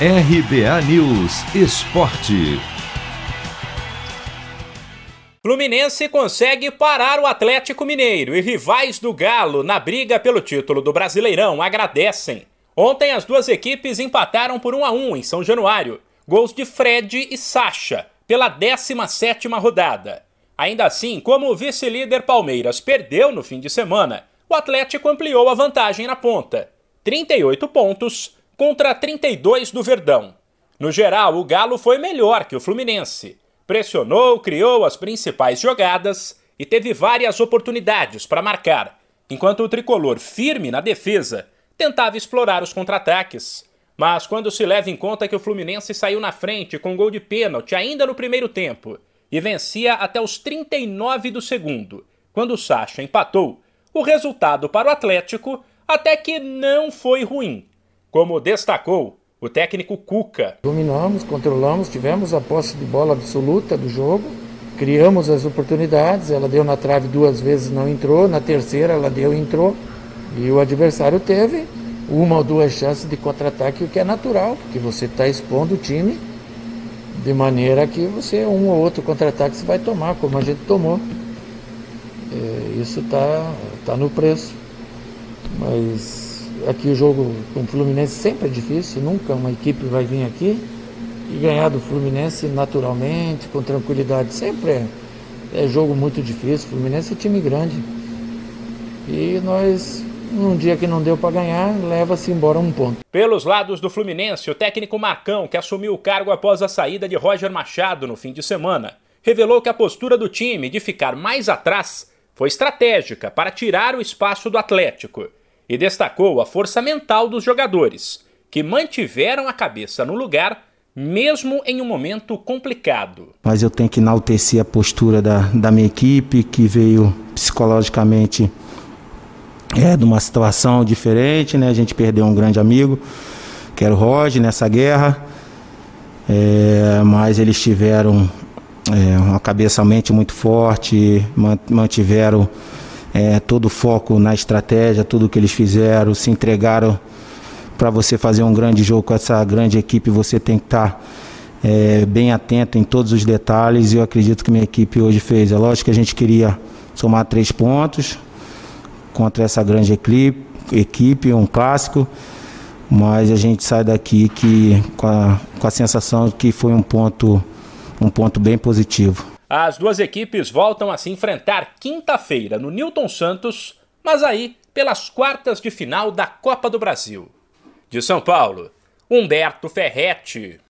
RBA News Esporte. Fluminense consegue parar o Atlético Mineiro e rivais do Galo na briga pelo título do Brasileirão agradecem. Ontem as duas equipes empataram por 1 a 1 em São Januário. Gols de Fred e Sacha pela 17ª rodada. Ainda assim, como o vice-líder Palmeiras perdeu no fim de semana, o Atlético ampliou a vantagem na ponta. 38 pontos contra 32 do Verdão. No geral, o Galo foi melhor que o Fluminense. Pressionou, criou as principais jogadas e teve várias oportunidades para marcar, enquanto o tricolor, firme na defesa, tentava explorar os contra-ataques. Mas quando se leva em conta que o Fluminense saiu na frente com gol de pênalti ainda no primeiro tempo e vencia até os 39 do segundo, quando o Sacha empatou, o resultado para o Atlético até que não foi ruim como destacou o técnico Cuca. Dominamos, controlamos, tivemos a posse de bola absoluta do jogo, criamos as oportunidades, ela deu na trave duas vezes, não entrou, na terceira ela deu e entrou, e o adversário teve uma ou duas chances de contra-ataque, o que é natural, porque você está expondo o time de maneira que você, um ou outro contra-ataque, você vai tomar, como a gente tomou. É, isso está tá no preço. Mas aqui o jogo com o Fluminense sempre é difícil, nunca uma equipe vai vir aqui e ganhar do Fluminense naturalmente, com tranquilidade. Sempre é, é jogo muito difícil. Fluminense é time grande. E nós, num dia que não deu para ganhar, leva-se embora um ponto. Pelos lados do Fluminense, o técnico Marcão, que assumiu o cargo após a saída de Roger Machado no fim de semana, revelou que a postura do time de ficar mais atrás foi estratégica para tirar o espaço do Atlético e destacou a força mental dos jogadores, que mantiveram a cabeça no lugar mesmo em um momento complicado. Mas eu tenho que enaltecer a postura da, da minha equipe, que veio psicologicamente é, de uma situação diferente, né? A gente perdeu um grande amigo, que era o Roger, nessa guerra, é, mas eles tiveram é, uma cabeça mente muito forte, mantiveram é, todo o foco na estratégia, tudo que eles fizeram, se entregaram para você fazer um grande jogo com essa grande equipe, você tem que estar tá, é, bem atento em todos os detalhes e eu acredito que minha equipe hoje fez. É lógico que a gente queria somar três pontos contra essa grande equipe, equipe um clássico, mas a gente sai daqui que, com, a, com a sensação que foi um ponto, um ponto bem positivo. As duas equipes voltam a se enfrentar quinta-feira no Newton Santos, mas aí pelas quartas de final da Copa do Brasil. De São Paulo, Humberto Ferretti.